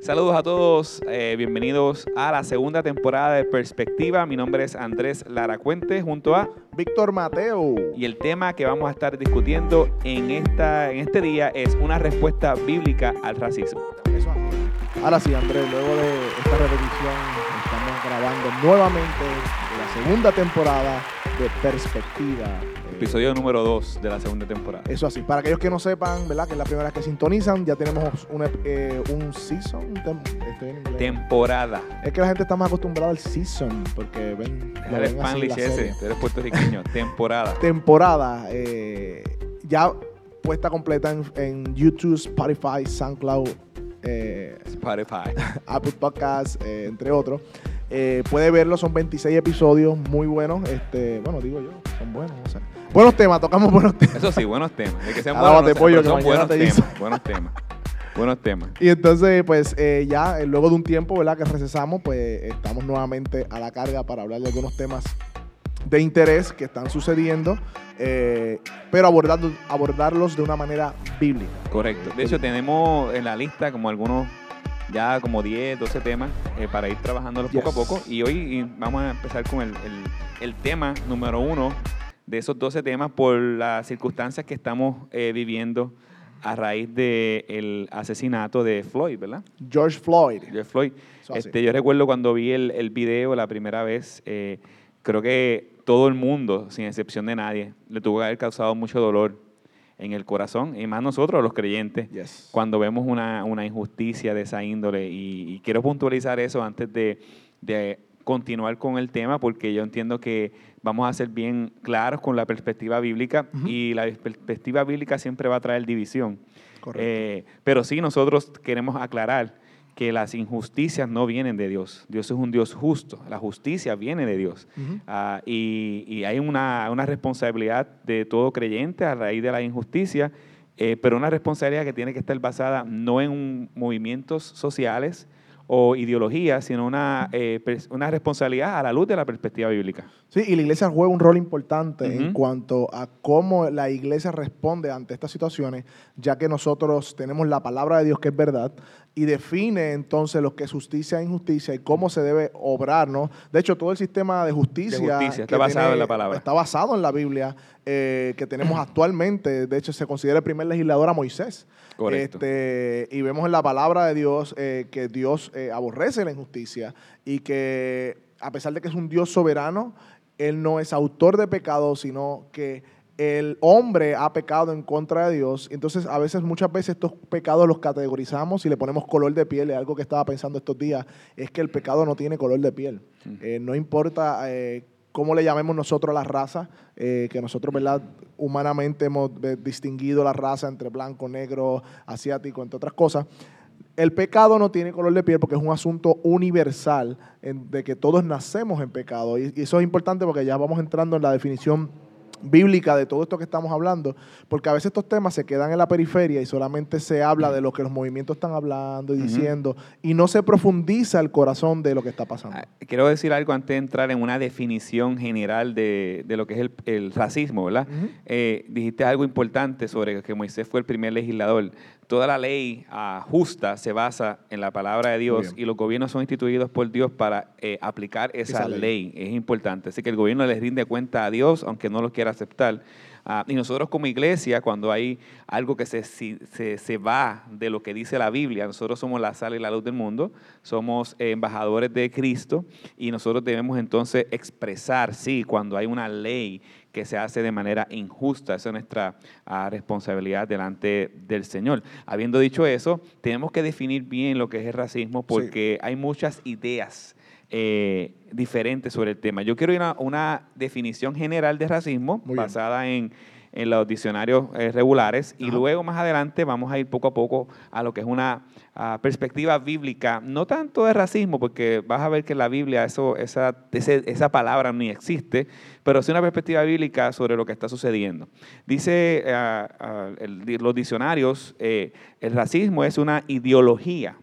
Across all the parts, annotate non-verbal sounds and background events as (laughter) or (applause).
Saludos a todos, eh, bienvenidos a la segunda temporada de Perspectiva. Mi nombre es Andrés Laracuente junto a Víctor Mateo. y el tema que vamos a estar discutiendo en, esta, en este día es una respuesta bíblica al racismo. Eso. Ahora sí, Andrés, luego de esta repetición, estamos grabando nuevamente la segunda temporada de Perspectiva. Eh, Episodio número 2 de la segunda temporada. Eso así. Para aquellos que no sepan, ¿verdad? Que es la primera vez que sintonizan, ya tenemos un, eh, un season. un tem- estoy en inglés. Temporada. es que la gente está más acostumbrada al season, porque ven. la Spanglish ese, tú eres puertorriqueño. (laughs) Temporada. temporada eh, ya puesta completa en, en YouTube, Spotify, SoundCloud, Spotify. (laughs) Apple Podcasts, entre otros. Eh, puede verlo, son 26 episodios muy buenos. Este, bueno, digo yo, son buenos. o sea, buenos temas, tocamos buenos temas. Eso sí, buenos temas. De que sean Alábate, buenos, no sé, pollo, que son buenos te temas. Buenos temas. Buenos temas. Y entonces, pues eh, ya eh, luego de un tiempo, ¿verdad? Que recesamos, pues estamos nuevamente a la carga para hablar de algunos temas de interés que están sucediendo, eh, pero abordando, abordarlos de una manera bíblica. Correcto. De hecho, tenemos en la lista como algunos, ya como 10, 12 temas eh, para ir trabajándolos poco a Yes. poco. Y hoy vamos a empezar con el, el- el tema número uno de esos 12 temas por las circunstancias que estamos eh, viviendo a raíz del asesinato de Floyd, ¿verdad? George Floyd. George Floyd. Este, yo recuerdo cuando vi el, el video la primera vez, eh, creo que todo el mundo, sin excepción de nadie, le tuvo que haber causado mucho dolor en el corazón, y más nosotros los creyentes, Yes. cuando vemos una, una injusticia de esa índole. Y, y quiero puntualizar eso antes de, de continuar con el tema, porque yo entiendo que vamos a ser bien claros con la perspectiva bíblica, y la perspectiva bíblica siempre va a traer división. Correcto. Eh, pero sí, nosotros queremos aclarar que las injusticias no vienen de Dios. Dios es un Dios justo. La justicia viene de Dios. Ah, y, y hay una, una responsabilidad de todo creyente a raíz de la injusticia, eh, pero una responsabilidad que tiene que estar basada no en un- movimientos sociales o ideologías, sino una, eh, una responsabilidad a la luz de la perspectiva bíblica. Sí, y la iglesia juega un rol importante en cuanto a cómo la iglesia responde ante estas situaciones, ya que nosotros tenemos la palabra de Dios que es verdad y define entonces lo que es justicia e injusticia y cómo se debe obrar, ¿no? De hecho, todo el sistema de justicia, De justicia, está basado en la palabra. Está basado en la Biblia eh, que tenemos (clears throat) actualmente. De hecho, se considera el primer legislador a Moisés. Correcto. Este, y vemos en la palabra de Dios eh, que Dios eh, aborrece la injusticia y que a pesar de que es un Dios soberano, Él no es autor de pecado, sino que el hombre ha pecado en contra de Dios. Entonces, a veces, muchas veces estos pecados los categorizamos y le ponemos color de piel. Algo que estaba pensando estos días, es que el pecado no tiene color de piel. Eh, no importa eh, cómo le llamemos nosotros a la raza, eh, que nosotros, ¿verdad? Humanamente hemos distinguido la raza entre blanco, negro, asiático, entre otras cosas. El pecado no tiene color de piel porque es un asunto universal en- de que todos nacemos en pecado. Y, y eso es importante porque ya vamos entrando en la definición bíblica de todo esto que estamos hablando, porque a veces estos temas se quedan en la periferia y solamente se habla de lo que los movimientos están hablando y diciendo, y no se profundiza el corazón de lo que está pasando. Ah, Quiero decir algo antes de entrar en una definición general de, de lo que es el, el racismo, ¿verdad? Eh, dijiste algo importante sobre que Moisés fue el primer legislador. Toda la ley ah, justa se basa en la palabra de Dios y los gobiernos son instituidos por Dios para eh, aplicar esa, Esa ley. ley. Es importante. Así que el gobierno les rinde cuenta a Dios, aunque no lo quiera aceptar. Ah, y nosotros como iglesia, cuando hay algo que se, se, se va de lo que dice la Biblia, nosotros somos la sal y la luz del mundo, somos eh, embajadores de Cristo y nosotros debemos entonces expresar, sí, cuando hay una ley que se hace de manera injusta, esa es nuestra ah, responsabilidad delante del Señor. Habiendo dicho eso, tenemos que definir bien lo que es el racismo porque hay muchas ideas eh, diferentes sobre el tema. Yo quiero ir a una definición general de racismo Muy basada en, en los diccionarios eh, regulares y luego más adelante vamos a ir poco a poco a lo que es una ah, perspectiva bíblica, no tanto de racismo, porque vas a ver que en la Biblia eso, esa, ese- esa palabra ni existe, pero sí una perspectiva bíblica sobre lo que está sucediendo. Dice ah, el- los diccionarios, eh, el racismo es una ideología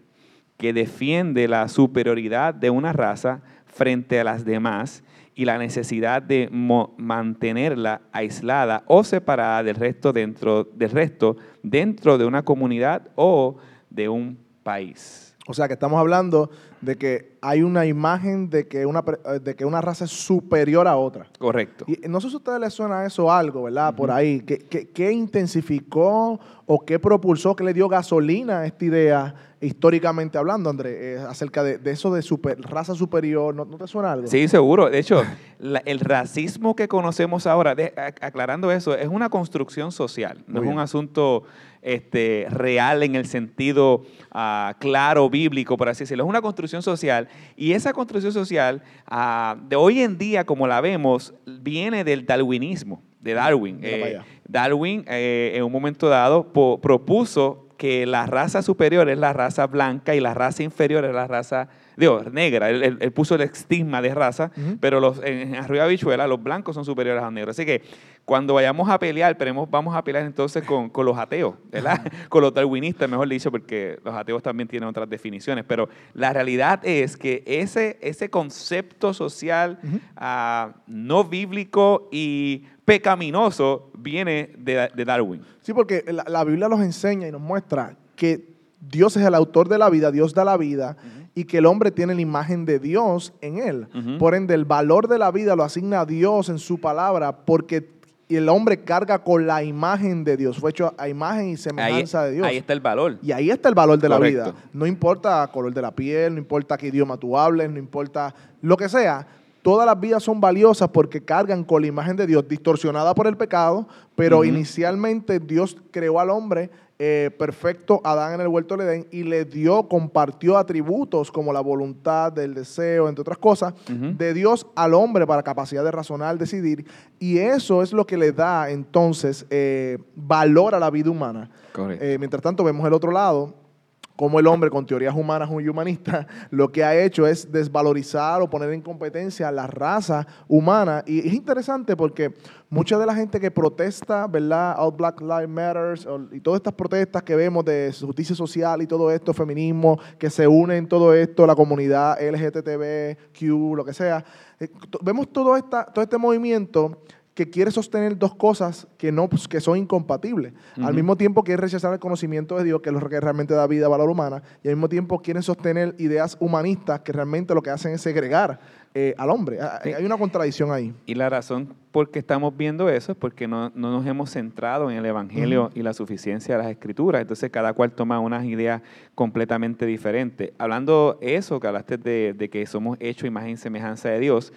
que defiende la superioridad de una raza frente a las demás y la necesidad de mantenerla aislada o separada del resto dentro del resto dentro de una comunidad o de un país. O sea que estamos hablando de que hay una imagen de que una, eh, de que una raza es superior a otra. Correcto. Y no sé si a ustedes les suena eso algo, ¿verdad? Por ahí. ¿Qué, qué, qué intensificó o qué propulsó, qué le dio gasolina a esta idea históricamente hablando, André, eh, acerca de, de eso de super, raza superior? ¿No, no te suena algo? Sí, seguro. De hecho, la- el racismo que conocemos ahora, de- aclarando eso, es una construcción social, no Muy es bien. un asunto este, real en el sentido ah, claro, bíblico, por así decirlo. Es una construcción social y esa construcción social ah, de hoy en día, como la vemos, viene del darwinismo, de Darwin. Eh. Darwin, eh, en un momento dado, propuso que la raza superior es la raza blanca y la raza inferior es la raza digo, negra. Él, él- él puso el estigma de raza, pero los, en, en Arriba Habichuela los blancos son superiores a los negros. Así que cuando vayamos a pelear, pero vamos a pelear entonces con, con los ateos, ¿verdad? (laughs) con los darwinistas, mejor dicho, porque los ateos también tienen otras definiciones. Pero la realidad es que ese, ese concepto social ah, no bíblico y pecaminoso viene de, de Darwin. Sí, porque la, la Biblia nos enseña y nos muestra que Dios es el autor de la vida, Dios da la vida y que el hombre tiene la imagen de Dios en él. Por ende, el valor de la vida lo asigna Dios en su palabra porque el hombre carga con la imagen de Dios. Fue hecho a imagen y Ahí, semejanza de Dios. ahí está el valor. Y ahí está el valor de la vida. No importa color de la piel, no importa qué idioma tú hables, no importa lo que sea. Todas las vidas son valiosas porque cargan con la imagen de Dios, distorsionada por el pecado, pero inicialmente Dios creó al hombre eh, perfecto, Adán en el huerto del Edén, y le dio, compartió atributos como la voluntad, el deseo, entre otras cosas, de Dios al hombre para capacidad de razonar, decidir. Y eso es lo que le da entonces eh, valor a la vida humana. Eh, mientras tanto, vemos el otro lado, como el hombre con teorías humanas y humanistas (laughs) lo que ha hecho es desvalorizar o poner en competencia la raza humana. Y es interesante porque mucha de la gente que protesta, ¿verdad? All Black Lives Matter y todas estas protestas que vemos de justicia social y todo esto, feminismo, que se une en todo esto, la comunidad LGTB, lo que sea. eh, Vemos todo, esta, todo este movimiento que quiere sostener dos cosas que, no, pues, que son incompatibles. Al mismo tiempo quiere rechazar el conocimiento de Dios, que es lo que realmente da vida a valor humana, y al mismo tiempo quieren sostener ideas humanistas que realmente lo que hacen es segregar eh, al hombre. Ah, Sí. Hay una contradicción ahí. Y la razón por qué estamos viendo eso es porque no, no nos hemos centrado en el Evangelio y la suficiencia de las Escrituras. Entonces cada cual toma unas ideas completamente diferentes. Hablando eso, que hablaste de, de que somos hechos imagen y semejanza de Dios,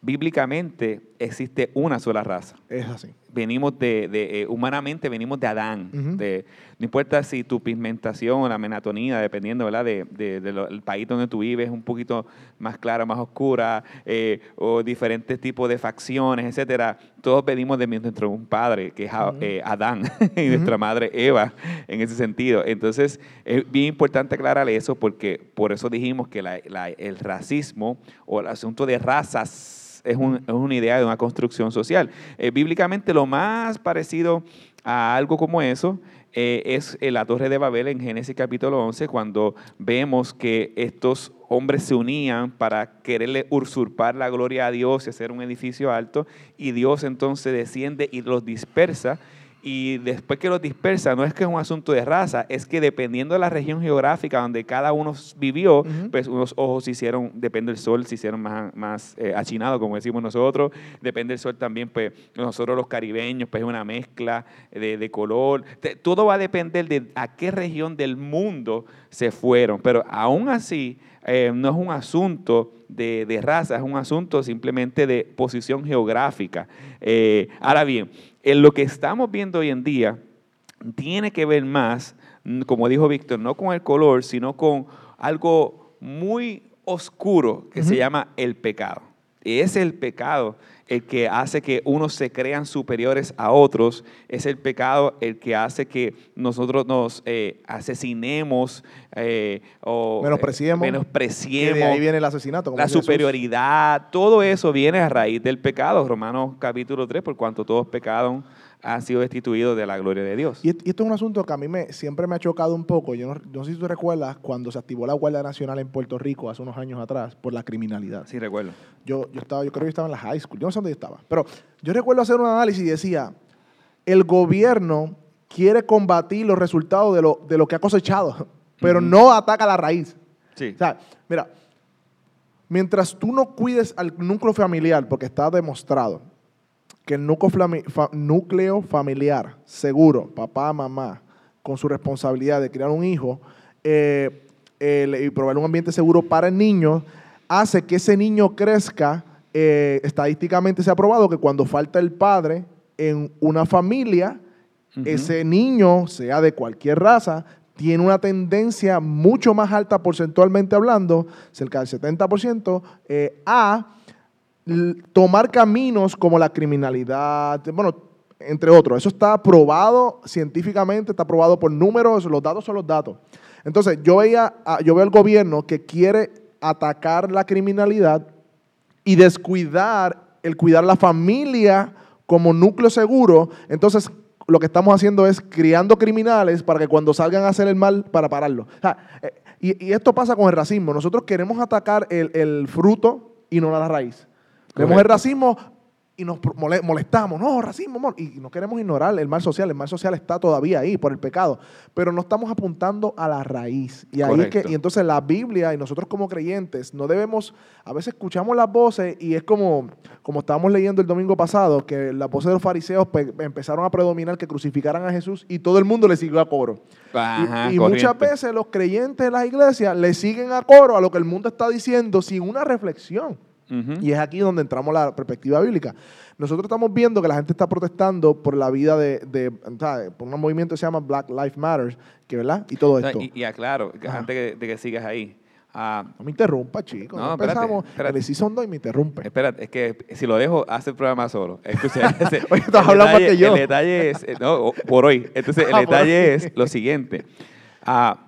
bíblicamente existe una sola raza. Es así. Venimos de, de, eh, humanamente venimos de Adán. De, no importa si tu pigmentación o la melatonina, dependiendo ¿verdad? de, de- país donde tú vives, es un poquito más clara, más oscura, eh, o diferentes tipos de facciones, etcétera. Todos venimos de nuestro un padre, que es A- Ujú. eh, Adán, (laughs) y nuestra madre Eva, en ese sentido. Entonces, es bien importante aclarar eso, porque por eso dijimos que la- la- el racismo o el asunto de razas es, un- es una idea de una construcción social. Eh, bíblicamente lo más parecido a algo como eso eh, es eh, la Torre de Babel en Génesis capítulo 11, cuando vemos que estos hombres se unían para quererle usurpar la gloria a Dios y hacer un edificio alto, y Dios entonces desciende y los dispersa. Y después que los dispersa, no es que es un asunto de raza, es que dependiendo de la región geográfica donde cada uno vivió, pues unos ojos se hicieron, depende del sol, se hicieron más, más eh, achinados, como decimos nosotros. Depende del sol también, pues nosotros los caribeños, pues es una mezcla de, de color. Te- todo va a depender de a qué región del mundo se fueron. Pero aún así, eh, no es un asunto de, de raza, es un asunto simplemente de posición geográfica. Eh, ahora bien, en lo que estamos viendo hoy en día, tiene que ver más, mm, como dijo Víctor, no con el color, sino con algo muy oscuro que se llama el pecado. Y es el pecado el que hace que unos se crean superiores a otros, es el pecado el que hace que nosotros nos eh, asesinemos eh, o Menospreciemos. eh, menospreciemos de ahí viene el asesinato. como la Jesús. superioridad, todo eso viene a raíz del pecado. Romanos capítulo 3, por cuanto todos pecaron, han sido destituidos de la gloria de Dios. Y, esto es un asunto que a mí me, siempre me ha chocado un poco. Yo no, no sé si tú recuerdas cuando se activó la Guardia Nacional en Puerto Rico hace unos años atrás por la criminalidad. Sí, recuerdo. Yo, yo, estaba, yo creo que yo estaba en la high school, yo no sé dónde yo estaba. Pero yo recuerdo hacer un análisis y decía, el gobierno quiere combatir los resultados de lo, de lo que ha cosechado, (laughs) pero no ataca la raíz. Sí. O sea, mira, mientras tú no cuides al núcleo familiar, porque está demostrado que el núcleo, flami- fa- núcleo familiar seguro, papá, mamá, con su responsabilidad de criar un hijo eh, y proveer un ambiente seguro para el niño, hace que ese niño crezca. eh, estadísticamente se ha probado que cuando falta el padre en una familia, ese niño, sea de cualquier raza, tiene una tendencia mucho más alta porcentualmente hablando, cerca del 70%, eh, a tomar caminos como la criminalidad, bueno, entre otros. Eso está probado científicamente, está probado por números, los datos son los datos. Entonces, yo, veía, yo veo al gobierno que quiere atacar la criminalidad y descuidar el cuidar la familia como núcleo seguro. Entonces, lo que estamos haciendo es criando criminales para que cuando salgan a hacer el mal, para pararlo. Eh, y, esto pasa con el racismo. Nosotros queremos atacar el fruto y no la raíz. Vemos el racismo y nos molestamos. No, racismo, y no queremos ignorar el mal social. El mal social está todavía ahí por el pecado. Pero no estamos apuntando a la raíz. Y, ahí que, Correcto. y entonces la Biblia y nosotros como creyentes no debemos, a veces escuchamos las voces y es como, como estábamos leyendo el domingo pasado, que las voces de los fariseos pues, empezaron a predominar que crucificaran a Jesús y todo el mundo le siguió a coro. Y- Ajá, y corriente. muchas veces los creyentes de las iglesias le siguen a coro a lo que el mundo está diciendo sin una reflexión. Y es aquí donde entramos la perspectiva bíblica. Nosotros estamos viendo que la gente está protestando por la vida de, de- por un movimiento que se llama Black Lives Matter, que verdad, y todo esto. y, y aclaro, que Ajá. antes que- de que sigas ahí. ah, No me interrumpa, chicos. No, espérate, empezamos. espérate. 2 y me interrumpe. Espérate, es que si lo dejo, hace el programa solo. Escucha, (laughs) ese- Oye, estás hablando más detalle- que yo. El detalle es, eh, no, por hoy. Entonces, (laughs) el Ah, detalle es lo siguiente. Ah,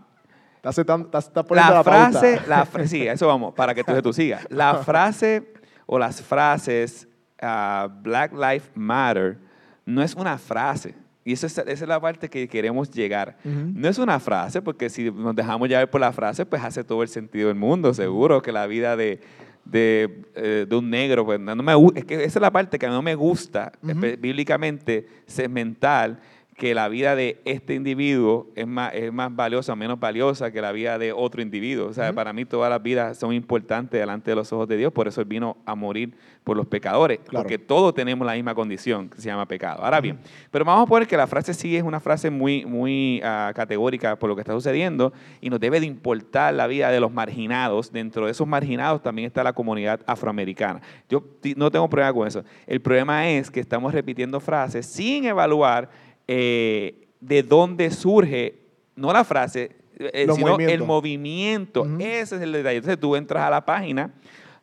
Estás, estás- estás poniendo la, la, pauta. frase, la fra- sí, a eso vamos, para que tú, tú sigas. La (laughs) frase o las frases ah, Black Lives Matter no es una frase. Y eso es- esa es la parte que queremos llegar. Ujú. No es una frase, porque si nos dejamos llevar por la frase, pues hace todo el sentido del mundo. Seguro que la vida de, de, eh, de un negro, pues no me es que esa es la parte que no me gusta Ujú. espe- bíblicamente, segmental, que la vida de este individuo es más, es más valiosa, menos valiosa que la vida de otro individuo. O sea, para mí todas las vidas son importantes delante de los ojos de Dios, por eso Él vino a morir por los pecadores, Claro. porque todos tenemos la misma condición que se llama pecado. Ahora bien, pero vamos a poner que la frase sí es una frase muy, muy ah, categórica por lo que está sucediendo y nos debe de importar la vida de los marginados. Dentro de esos marginados también está la comunidad afroamericana. Yo no tengo problema con eso. El problema es que estamos repitiendo frases sin evaluar eh, de dónde surge, no la frase, eh, Los sino el movimiento. Ese es el detalle. Entonces tú entras a la página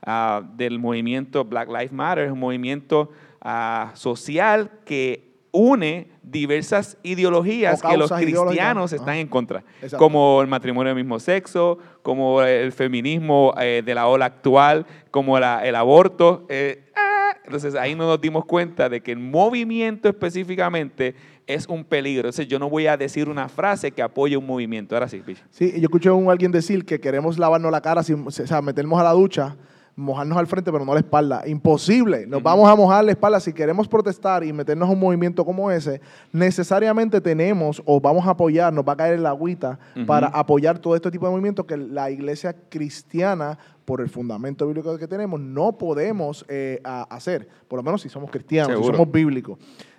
ah, del movimiento Black Lives Matter, es un movimiento ah, social que une diversas ideologías que los cristianos están en contra, Exacto. como el matrimonio del mismo sexo, como el feminismo eh, de la ola actual, como la- el aborto. eh, ah, entonces ahí no nos dimos cuenta de que el movimiento específicamente es un peligro. Entonces yo no voy a decir una frase que apoye un movimiento. Ahora sí, Pichi. Sí, yo escuché a un- alguien decir que queremos lavarnos la cara, sin, o sea, meternos a la ducha, mojarnos al frente, pero no la espalda. Imposible. Nos vamos a mojar la espalda. Si queremos protestar y meternos a un movimiento como ese, necesariamente tenemos o vamos a apoyar, nos va a caer el agüita Ujú. para apoyar todo este tipo de movimientos que la iglesia cristiana, por el fundamento bíblico que tenemos, no podemos eh, a- hacer. Por lo menos si somos cristianos, si somos bíblicos.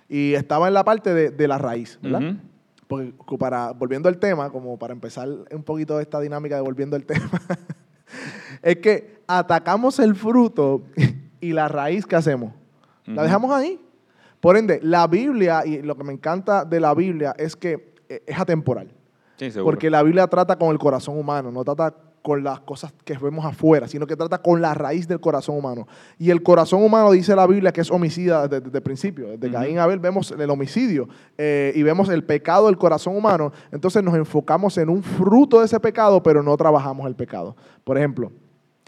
Y estaba en la parte de, de la raíz, ¿verdad? Porque para, volviendo al tema, como para empezar un poquito esta dinámica de volviendo al (laughs) tema, es que atacamos el fruto (laughs) y la raíz que hacemos. La dejamos ahí. Por ende, la Biblia, y lo que me encanta de la Biblia es que eh, es atemporal. Sí, seguro. Porque la Biblia trata con el corazón humano, no trata con las cosas que vemos afuera, sino que trata con la raíz del corazón humano. Y el corazón humano dice la Biblia que es homicida desde, desde el principio. Desde. Caín y Abel vemos el homicidio eh, y vemos el pecado del corazón humano. Entonces nos enfocamos en un fruto de ese pecado, pero no trabajamos el pecado. Por ejemplo,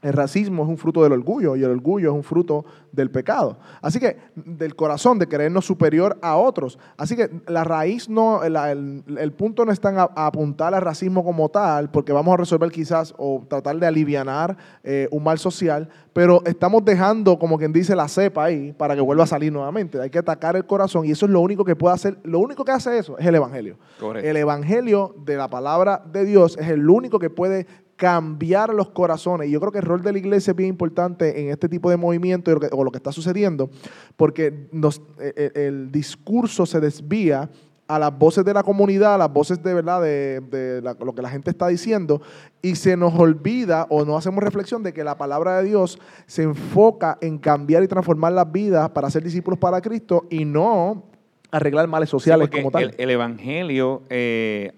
el racismo es un fruto del orgullo y el orgullo es un fruto del pecado. Así que del corazón, de creernos superior a otros. Así que la raíz no, la- el, el punto no está en a- a apuntar al racismo como tal, porque vamos a resolver quizás o tratar de alivianar eh, un mal social, pero estamos dejando, como quien dice, la cepa ahí para que vuelva a salir nuevamente. Hay que atacar el corazón y eso es lo único que puede hacer, lo único que hace eso es el Evangelio. Correcto. El Evangelio de la palabra de Dios es el único que puede cambiar los corazones. Y yo creo que el rol de la iglesia es bien importante en este tipo de movimiento o lo que está sucediendo, porque nos, e, e, el, discurso se desvía a las voces de la comunidad, a las voces de verdad de, lo que la gente está diciendo, y se nos olvida o no hacemos reflexión de que la palabra de Dios se enfoca en cambiar y transformar las vidas para ser discípulos para Cristo y no arreglar males sociales como tal. El, Evangelio eh,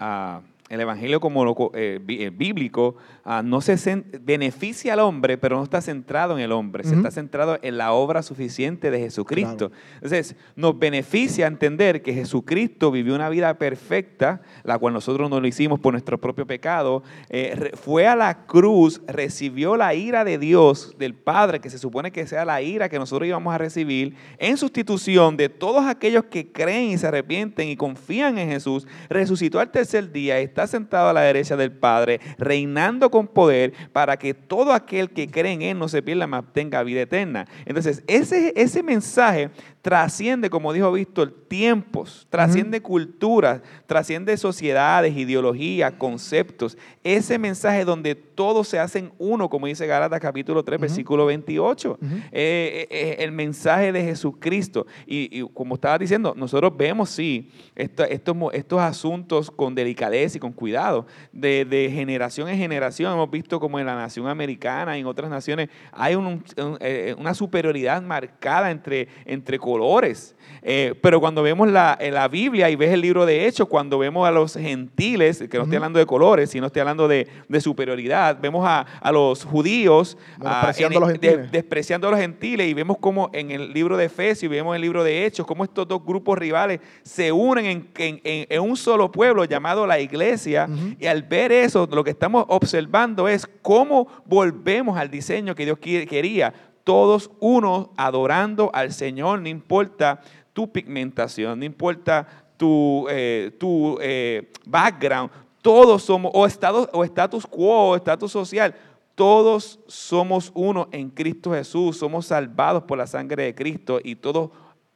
el Evangelio como lo, eh, eh, bíblico Ah, no se beneficia al hombre, pero no está centrado en el hombre, se está centrado en la obra suficiente de Jesucristo. Entonces, nos beneficia entender que Jesucristo vivió una vida perfecta, la cual nosotros no lo hicimos por nuestro propio pecado, eh, fue a la cruz, recibió la ira de Dios, del Padre, que se supone que sea la ira que nosotros íbamos a recibir, en sustitución de todos aquellos que creen y se arrepienten y confían en Jesús, resucitó al tercer día, está sentado a la derecha del Padre, reinando con poder para que todo aquel que cree en Él no se pierda, mas tenga vida eterna. Entonces, ese, ese mensaje trasciende, como dijo Víctor, tiempos, trasciende culturas, trasciende sociedades, ideologías, conceptos. Ese mensaje donde todos se hacen uno, como dice Gálatas capítulo 3, versículo 28. Eh, eh, eh, el mensaje de Jesucristo. Y, como estaba diciendo, nosotros vemos, sí, estos, estos asuntos con delicadeza y con cuidado, de, generación en generación. Hemos visto como en la nación americana y en otras naciones hay una superioridad marcada entre, entre colores. Eh, pero cuando vemos la, la, Biblia y ves el libro de Hechos, cuando vemos a los gentiles, que no estoy hablando de colores, sino estoy hablando de, superioridad, vemos a, los judíos despreciando, a los gentiles. despreciando a los gentiles y vemos como en el libro de Efesios y vemos en el libro de Hechos, cómo estos dos grupos rivales se unen en, en, un solo pueblo llamado la iglesia. Y al ver eso, lo que estamos observando es cómo volvemos al diseño que Dios quería todos unos adorando al Señor, no importa tu pigmentación, no importa tu, eh, tu eh, background, todos somos, o estatus, o status quo, o estatus social, todos somos uno en Cristo Jesús, somos salvados por la sangre de Cristo y todos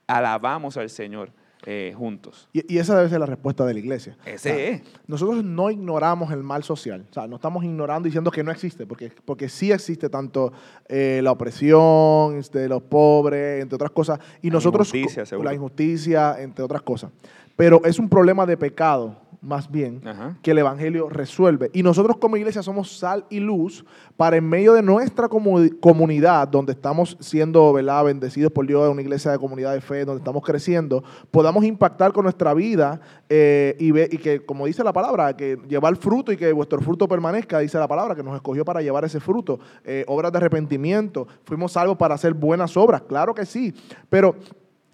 alabamos al Señor. Eh, juntos. Y, esa debe ser la respuesta de la iglesia. Ese es. Nosotros no ignoramos el mal social. O sea, no estamos ignorando diciendo que no existe, porque, porque sí existe tanto eh, la opresión de los pobres, entre otras cosas. Y nosotros. Injusticia, La injusticia, entre otras cosas. Pero es un problema de pecado más bien, que el Evangelio resuelve. Y nosotros como iglesia somos sal y luz para en medio de nuestra comunidad, donde estamos siendo bendecidos por Dios, una iglesia de comunidad de fe, donde estamos creciendo, podamos impactar con nuestra vida eh, y, y que, como dice la palabra, que llevar fruto y que vuestro fruto permanezca, dice la palabra, que nos escogió para llevar ese fruto. Eh, obras de arrepentimiento, fuimos salvos para hacer buenas obras, claro que sí, pero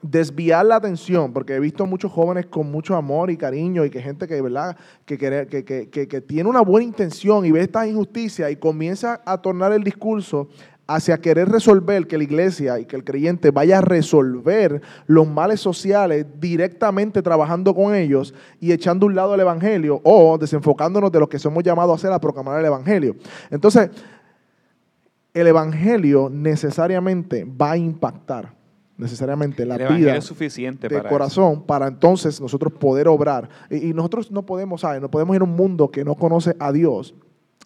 desviar la atención, porque he visto muchos jóvenes con mucho amor y cariño y que gente que, ¿verdad? Que, que, tiene una buena intención y ve esta injusticia y comienza a tornar el discurso hacia querer resolver que la iglesia y que el creyente vaya a resolver los males sociales directamente trabajando con ellos y echando un lado el evangelio o desenfocándonos de lo que somos llamados a hacer a proclamar el evangelio. Entonces, el evangelio necesariamente va a impactar necesariamente la vida es suficiente de corazón para entonces nosotros poder obrar. Y, nosotros no podemos, ¿sabes? No podemos ir a un mundo que no conoce a Dios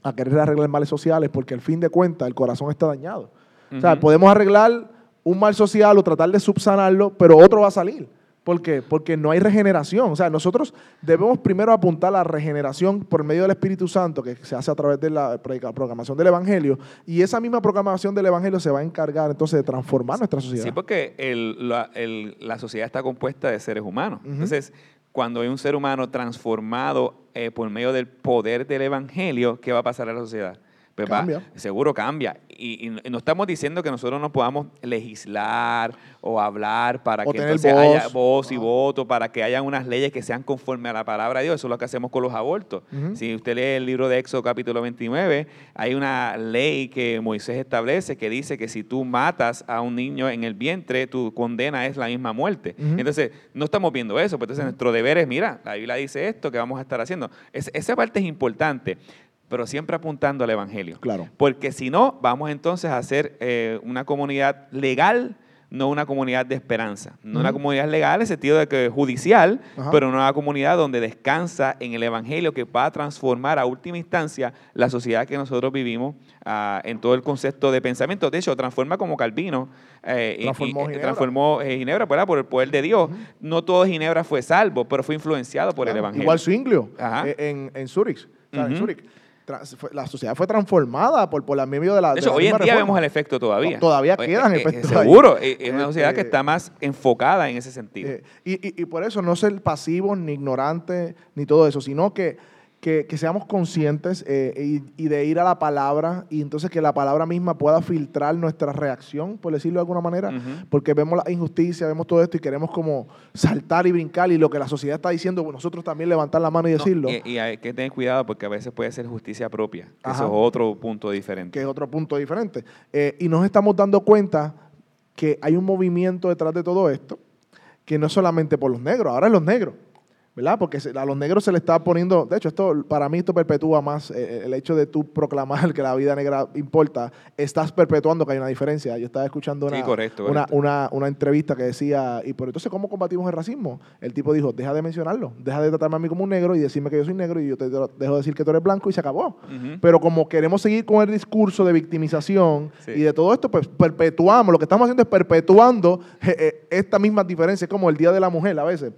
a querer arreglar males sociales porque al fin de cuentas el corazón está dañado. O sea, podemos arreglar un mal social o tratar de subsanarlo, pero otro va a salir. ¿Por qué? Porque no hay regeneración. O sea, nosotros debemos primero apuntar a la regeneración por medio del Espíritu Santo, que se hace a través de la proclamación del Evangelio, y esa misma proclamación del Evangelio se va a encargar entonces de transformar nuestra sociedad. Sí, porque la, sociedad está compuesta de seres humanos. Entonces, cuando hay un ser humano transformado eh, por medio del poder del Evangelio, ¿qué va a pasar a la sociedad? Pues seguro cambia. Y, no estamos diciendo que nosotros no podamos legislar o hablar para que entonces haya voz y voto, para que haya unas leyes que sean conforme a la palabra de Dios. Eso es lo que hacemos con los abortos. Si usted lee el libro de Éxodo capítulo 29, hay una ley que Moisés establece que dice que si tú matas a un niño en el vientre, tu condena es la misma muerte. Entonces, no estamos viendo eso. Pues entonces, nuestro deber es, mira, la Biblia dice esto, que vamos a estar haciendo. esa parte es importante pero siempre apuntando al Evangelio. Claro. Porque si no, vamos entonces a hacer eh, una comunidad legal no una comunidad de esperanza, no una comunidad legal en el sentido de que judicial, Ajá. pero una comunidad donde descansa en el Evangelio que va a transformar a última instancia la sociedad que nosotros vivimos ah, en todo el concepto de pensamiento. De hecho, transforma como Calvino eh, Transformó y, Ginebra. transformó eh, Ginebra ¿verdad? por el poder de Dios. No todo Ginebra fue salvo, pero fue influenciado por el Evangelio. Igual Zwinglio eh, en, en Zurich. O sea, en. Zurich. La sociedad fue transformada por, por la medio de la. De de hecho, la hoy en día reforma. vemos el efecto todavía. Todavía Eh, quedan eh, eh, efectos. Seguro, eh, es una sociedad que está más enfocada en ese sentido. Eh, y, y- y por eso no ser pasivos, ni ignorantes, ni todo eso, sino que, que, que seamos conscientes eh, y, y de ir a la palabra y entonces que la palabra misma pueda filtrar nuestra reacción, por decirlo de alguna manera, Ujú. porque vemos la injusticia, vemos todo esto y queremos como saltar y brincar y lo que la sociedad está diciendo, pues nosotros también levantar la mano y No, decirlo, y, y hay que tener cuidado porque a veces puede ser justicia propia. que. Eso es otro punto diferente. que es otro punto diferente. Eh, y nos estamos dando cuenta que hay un movimiento detrás de todo esto, que no es solamente por los negros, ahora es los negros. ¿Verdad? Porque a los negros se le está poniendo, de hecho, esto para mí esto perpetúa más eh, el hecho de tú proclamar (laughs) que la vida negra importa, estás perpetuando que hay una diferencia. Yo estaba escuchando una, Sí, correcto, una, correcto. una, una entrevista que decía, y por entonces, ¿cómo combatimos el racismo? El tipo dijo, deja de mencionarlo, deja de tratarme a mí como un negro y decirme que yo soy negro y yo te dejo de decir que tú eres blanco y se acabó. Pero como queremos seguir con el discurso de victimización Sí. y de todo esto, pues perpetuamos, lo que estamos haciendo es perpetuando eh, eh, esta misma diferencia, es como el Día de la Mujer a veces.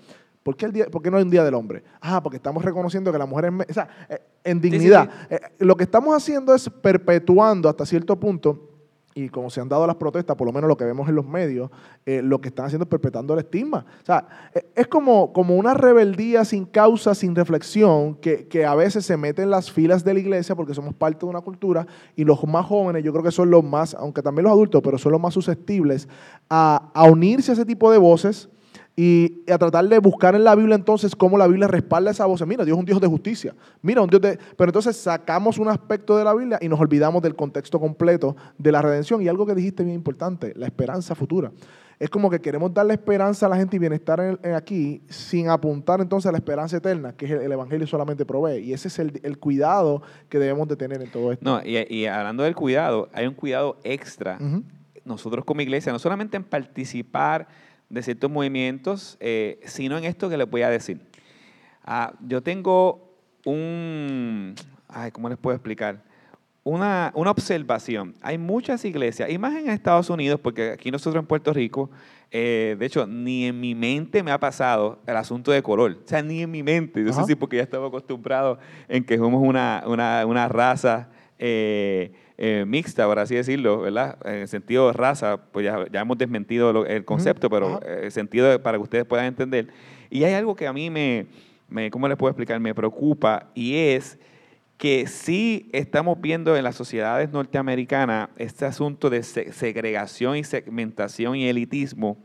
¿Por qué, el día, por qué no hay un Día del Hombre? Ah, porque estamos reconociendo que la mujer es... O sea, eh, en sí, dignidad. Eh, lo que estamos haciendo es perpetuando hasta cierto punto, y como se han dado las protestas, por lo menos lo que vemos en los medios, eh, lo que están haciendo es perpetuando el estigma. O sea, eh, es como, como una rebeldía sin causa, sin reflexión, que, que a veces se mete en las filas de la iglesia porque somos parte de una cultura y los más jóvenes yo creo que son los más, aunque también los adultos, pero son los más susceptibles a, a unirse a ese tipo de voces y a tratar de buscar en la Biblia entonces cómo la Biblia respalda esa voz. Mira, Dios es un Dios de justicia. Mira, un Dios de... Pero entonces sacamos un aspecto de la Biblia y nos olvidamos del contexto completo de la redención. Y algo que dijiste bien importante, la esperanza futura. Es como que queremos darle esperanza a la gente y bienestar en- en aquí sin apuntar entonces a la esperanza eterna, que es el, el Evangelio solamente provee. Y ese es el, el cuidado que debemos de tener en todo esto. No, y, y hablando del cuidado, hay un cuidado extra. Nosotros como iglesia, no solamente en participar de ciertos movimientos, eh, sino en esto que les voy a decir. Ah, yo tengo un, ay, ¿cómo les puedo explicar? Una, una observación. Hay muchas iglesias, y más en Estados Unidos, porque aquí nosotros en Puerto Rico, eh, de hecho, ni en mi mente me ha pasado el asunto de color. O sea, ni en mi mente. Yo Ajá. sé si porque ya estaba acostumbrado en que somos una, una, una raza eh, eh, mixta, por así decirlo, ¿verdad? En el sentido de raza, pues ya, ya hemos desmentido lo- el concepto, pero Ajá. eh, el sentido de- para que ustedes puedan entender. Y hay algo que a mí me, me, ¿cómo les puedo explicar? Me preocupa y es que sí estamos viendo en las sociedades norteamericanas este asunto de se- segregación y segmentación y elitismo.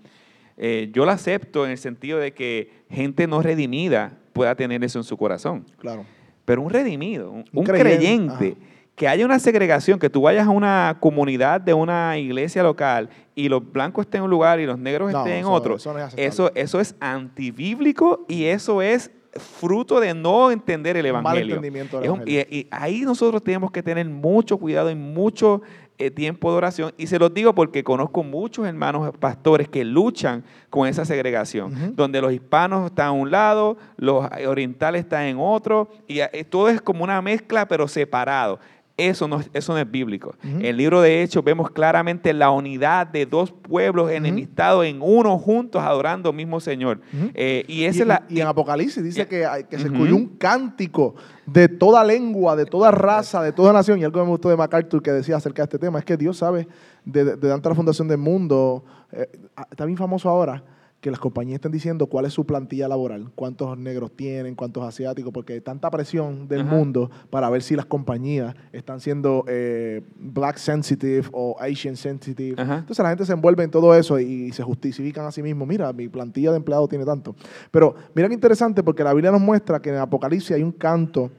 Eh, yo lo acepto en el sentido de que gente no redimida pueda tener eso en su corazón. Claro. Pero un redimido, un, Un un creyente, creyente, que haya una segregación, que tú vayas a una comunidad de una iglesia local y los blancos estén en un lugar y los negros No, estén en otro, eso no es eso, eso es antibíblico y eso es fruto de no entender el Un mal evangelio. entendimiento del Es un- evangelio. y, y ahí nosotros tenemos que tener mucho cuidado y mucho eh, tiempo de oración. Y se los digo porque conozco muchos hermanos pastores que luchan con esa segregación, donde los hispanos están a un lado, los orientales están en otro, y eh, todo es como una mezcla, pero separado. Eso no, es- eso no es bíblico. En el libro de Hechos vemos claramente la unidad de dos pueblos enemistados en uno juntos adorando al mismo Señor. Eh, y Y, esa es la... y en Apocalipsis dice que, que se escogió un cántico de toda lengua, de toda raza, de toda nación. Y algo que me gustó de MacArthur que decía acerca de este tema es que Dios sabe, de, de de la fundación del mundo, eh, ah, está bien famoso ahora que las compañías están diciendo cuál es su plantilla laboral, cuántos negros tienen, cuántos asiáticos, porque hay tanta presión del Ajá. mundo para ver si las compañías están siendo eh, black sensitive o Asian sensitive. Ajá. Entonces la gente se envuelve en todo eso y se justifican a sí mismos. Mira, mi plantilla de empleados tiene tanto. Pero mira qué interesante porque la Biblia nos muestra que en Apocalipsis hay un canto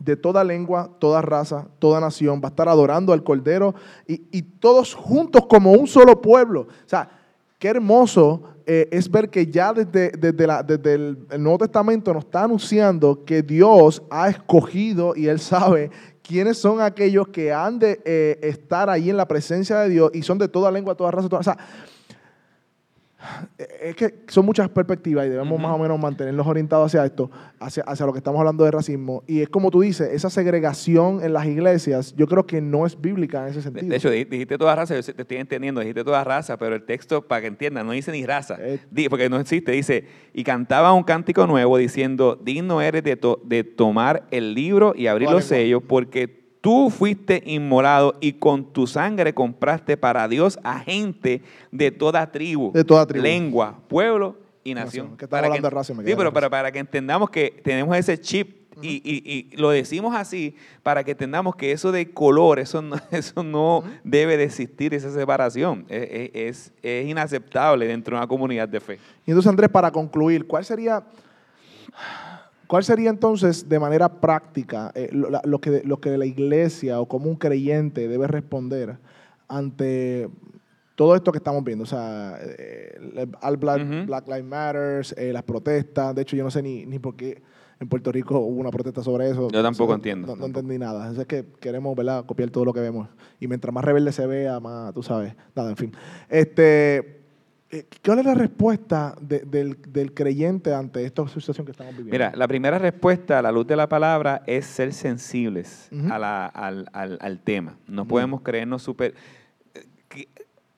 de toda lengua, toda raza, toda nación. Va a estar adorando al Cordero y, y todos juntos como un solo pueblo. O sea, qué hermoso eh, es ver que ya desde, desde, el Nuevo Testamento nos está anunciando que Dios ha escogido y Él sabe quiénes son aquellos que han de eh, estar ahí en la presencia de Dios y son de toda lengua, toda raza, toda... O sea, es que son muchas perspectivas y debemos Ujú. más o menos mantenernos orientados hacia esto, hacia, hacia lo que estamos hablando de racismo. Y es como tú dices, esa segregación en las iglesias, yo creo que no es bíblica en ese De, sentido. de hecho, di- dijiste toda raza, yo te estoy entendiendo, dijiste toda raza, pero el texto, para que entiendan, no dice ni raza, Eh. Porque no existe, dice, y cantaba un cántico nuevo diciendo, digno eres de, to- de tomar el libro y abrir los sellos, porque tú fuiste inmolado y con tu sangre compraste para Dios a gente de toda tribu, De toda tribu. lengua, pueblo y nación. Que Para hablando de raza me sí, pero para, para que entendamos que tenemos ese chip y, y- y lo decimos así para que entendamos que eso de color, eso no, (laughs) eso no debe de existir, esa separación. Es, es- es inaceptable dentro de una comunidad de fe. Y entonces, Andrés, para concluir, ¿cuál sería, cuál sería entonces, de manera práctica, eh, lo, la- lo que, lo que la iglesia o como un creyente debe responder ante todo esto que estamos viendo? O sea, eh, al Black, Ujú. Black Lives Matter, las protestas. De hecho, yo no sé ni, ni por qué en Puerto Rico hubo una protesta sobre eso. Yo tampoco No- entiendo, No, no tampoco. entendí nada. Es que queremos, ¿verdad?, copiar todo lo que vemos. Y mientras más rebelde se vea, más, tú sabes. Nada, en fin. Este, eh, ¿Cuál es la respuesta de- del, del creyente ante esta situación que estamos viviendo? Mira, la primera respuesta a la luz de la palabra es ser sensibles Ujú. a la- al, al- al tema. No podemos creernos super... eh, que-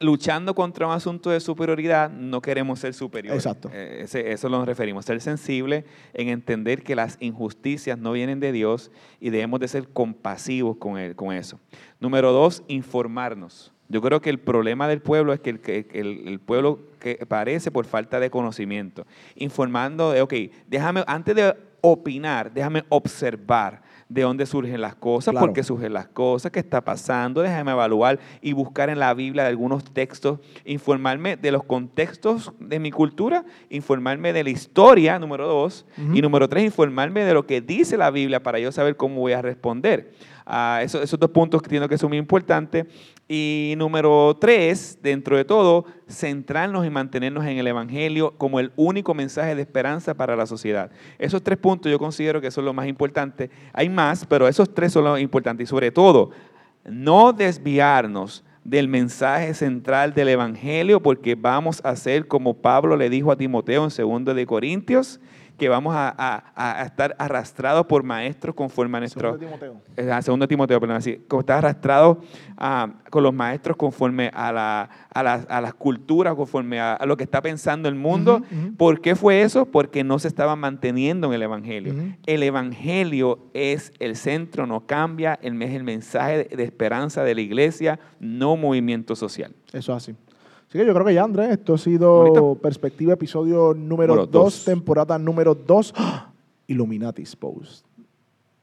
luchando contra un asunto de superioridad, no queremos ser superiores. Exacto. Eh, ese- eso nos referimos, ser sensible en entender que las injusticias no vienen de Dios y debemos de ser compasivos con, el- con eso. Número dos, informarnos. Yo creo que el problema del pueblo es que el, el- el pueblo que parece por falta de conocimiento. Informando de, ok, déjame, antes de opinar, déjame observar de dónde surgen las cosas, Claro. por qué surgen las cosas, qué está pasando, déjame evaluar y buscar en la Biblia algunos textos, informarme de los contextos de mi cultura, informarme de la historia, número dos, y número tres, informarme de lo que dice la Biblia para yo saber cómo voy a responder. Ah, eso- esos dos puntos que entiendo que son muy importantes. Y número tres, dentro de todo, centrarnos y mantenernos en el Evangelio como el único mensaje de esperanza para la sociedad. Esos tres puntos yo considero que son los más importantes. Hay más, pero esos tres son los importantes. Y sobre todo, no desviarnos del mensaje central del Evangelio, porque vamos a ser como Pablo le dijo a Timoteo en 2 de Corintios, que vamos a, a- a estar arrastrados por maestros conforme a nuestro... Segundo Timoteo. Eh, ah, segundo Timoteo, perdón, así, como está arrastrado ah, con los maestros conforme a, la- a las, a las culturas, conforme a, a lo que está pensando el mundo. ¿Por qué fue eso? Porque no se estaban manteniendo en el Evangelio. El Evangelio es el centro, no cambia, el, es el mensaje de, de esperanza de la iglesia, no movimiento social. Eso es así. Así que yo creo que ya, Andrés, esto ha sido Bonito. Perspectiva, episodio número Número 2, dos. temporada número 2. Illuminatis Post.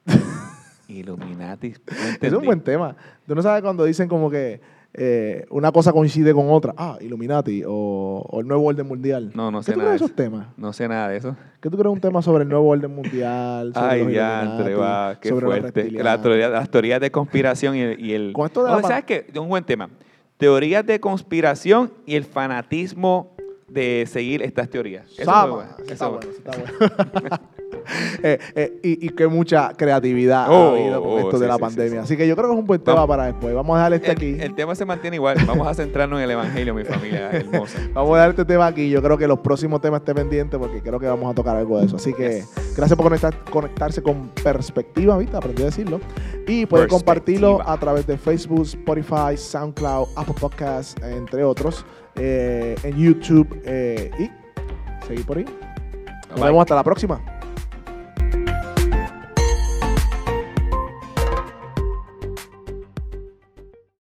(laughs) Illuminati. Es un buen tema. Tú no sabes cuando dicen como que eh, una cosa coincide con otra. Ah, Illuminati o, o el nuevo orden mundial. No, no ¿Qué sé tú nada crees de esos temas? No sé nada de eso. ¿Qué tú crees un tema sobre el nuevo orden mundial? Sobre Ay, los ya, va, qué sobre fuerte. reptilianos? La teoría- las teorías de conspiración y el... y el- Con esto de No, la pa- ¿Sabes qué? Un buen tema. Teorías de conspiración y el fanatismo de seguir estas teorías. Eso Sama. bueno, Eso Está es bueno, está bueno. (laughs) Eh, eh, y, y que mucha creatividad ha Oh, habido con oh, esto sí, de la sí, pandemia. sí. Así que yo creo que es un buen tema Vamos. para después. Vamos a dejar este aquí. El, tema se mantiene igual. (laughs) Vamos a centrarnos en el Evangelio, mi familia hermosa. (laughs) Vamos a dejar este tema aquí. Yo creo que los próximos temas estén pendientes porque creo que vamos a tocar algo de eso. Así que Yes. gracias por conectar, conectarse con Perspectiva, ¿viste? Aprendí a decirlo. Y pueden compartirlo a través de Facebook, Spotify, SoundCloud, Apple Podcasts, entre otros, eh, en YouTube eh, y seguir por ahí. Nos Bye. vemos hasta la próxima.